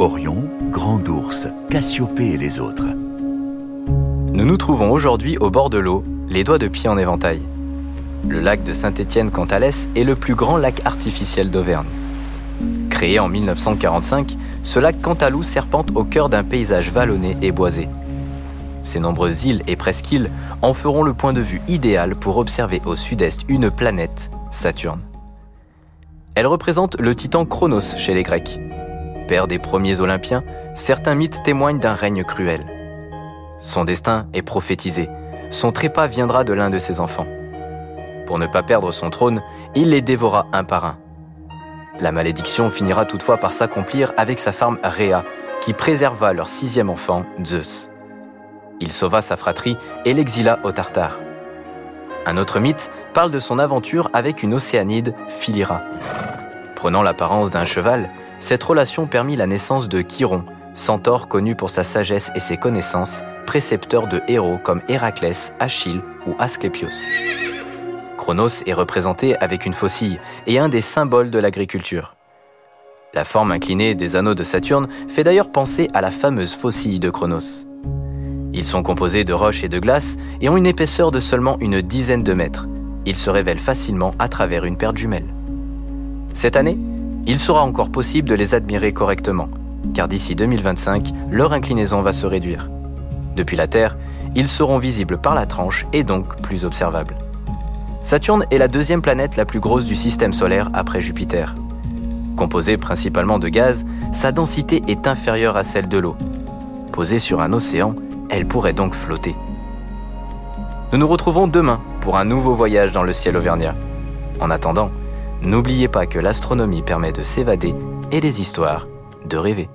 Orion, Grand Ours, Cassiopée et les autres. Nous nous trouvons aujourd'hui au bord de l'eau, les doigts de pied en éventail. Le lac de Saint-Étienne-Cantalès est le plus grand lac artificiel d'Auvergne. Créé en 1945, ce lac Cantalou serpente au cœur d'un paysage vallonné et boisé. Ses nombreuses îles et presqu'îles en feront le point de vue idéal pour observer au sud-est une planète, Saturne. Elle représente le titan Chronos chez les Grecs. Père des premiers Olympiens, certains mythes témoignent d'un règne cruel. Son destin est prophétisé. Son trépas viendra de l'un de ses enfants. Pour ne pas perdre son trône, il les dévora un par un. La malédiction finira toutefois par s'accomplir avec sa femme Rhea, qui préserva leur sixième enfant, Zeus. Il sauva sa fratrie et l'exila au Tartare. Un autre mythe parle de son aventure avec une océanide, Philira. Prenant l'apparence d'un cheval, cette relation permit la naissance de Chiron, centaure connu pour sa sagesse et ses connaissances, précepteur de héros comme Héraclès, Achille ou Asclépios. Chronos est représenté avec une faucille et un des symboles de l'agriculture. La forme inclinée des anneaux de Saturne fait d'ailleurs penser à la fameuse faucille de Chronos. Ils sont composés de roches et de glace et ont une épaisseur de seulement une dizaine de mètres. Ils se révèlent facilement à travers une paire de jumelles. Cette année, il sera encore possible de les admirer correctement, car d'ici 2025, leur inclinaison va se réduire. Depuis la Terre, ils seront visibles par la tranche et donc plus observables. Saturne est la deuxième planète la plus grosse du système solaire après Jupiter. Composée principalement de gaz, sa densité est inférieure à celle de l'eau. Posée sur un océan, elle pourrait donc flotter. Nous nous retrouvons demain pour un nouveau voyage dans le ciel auvergnat. En attendant, n'oubliez pas que l'astronomie permet de s'évader et les histoires de rêver.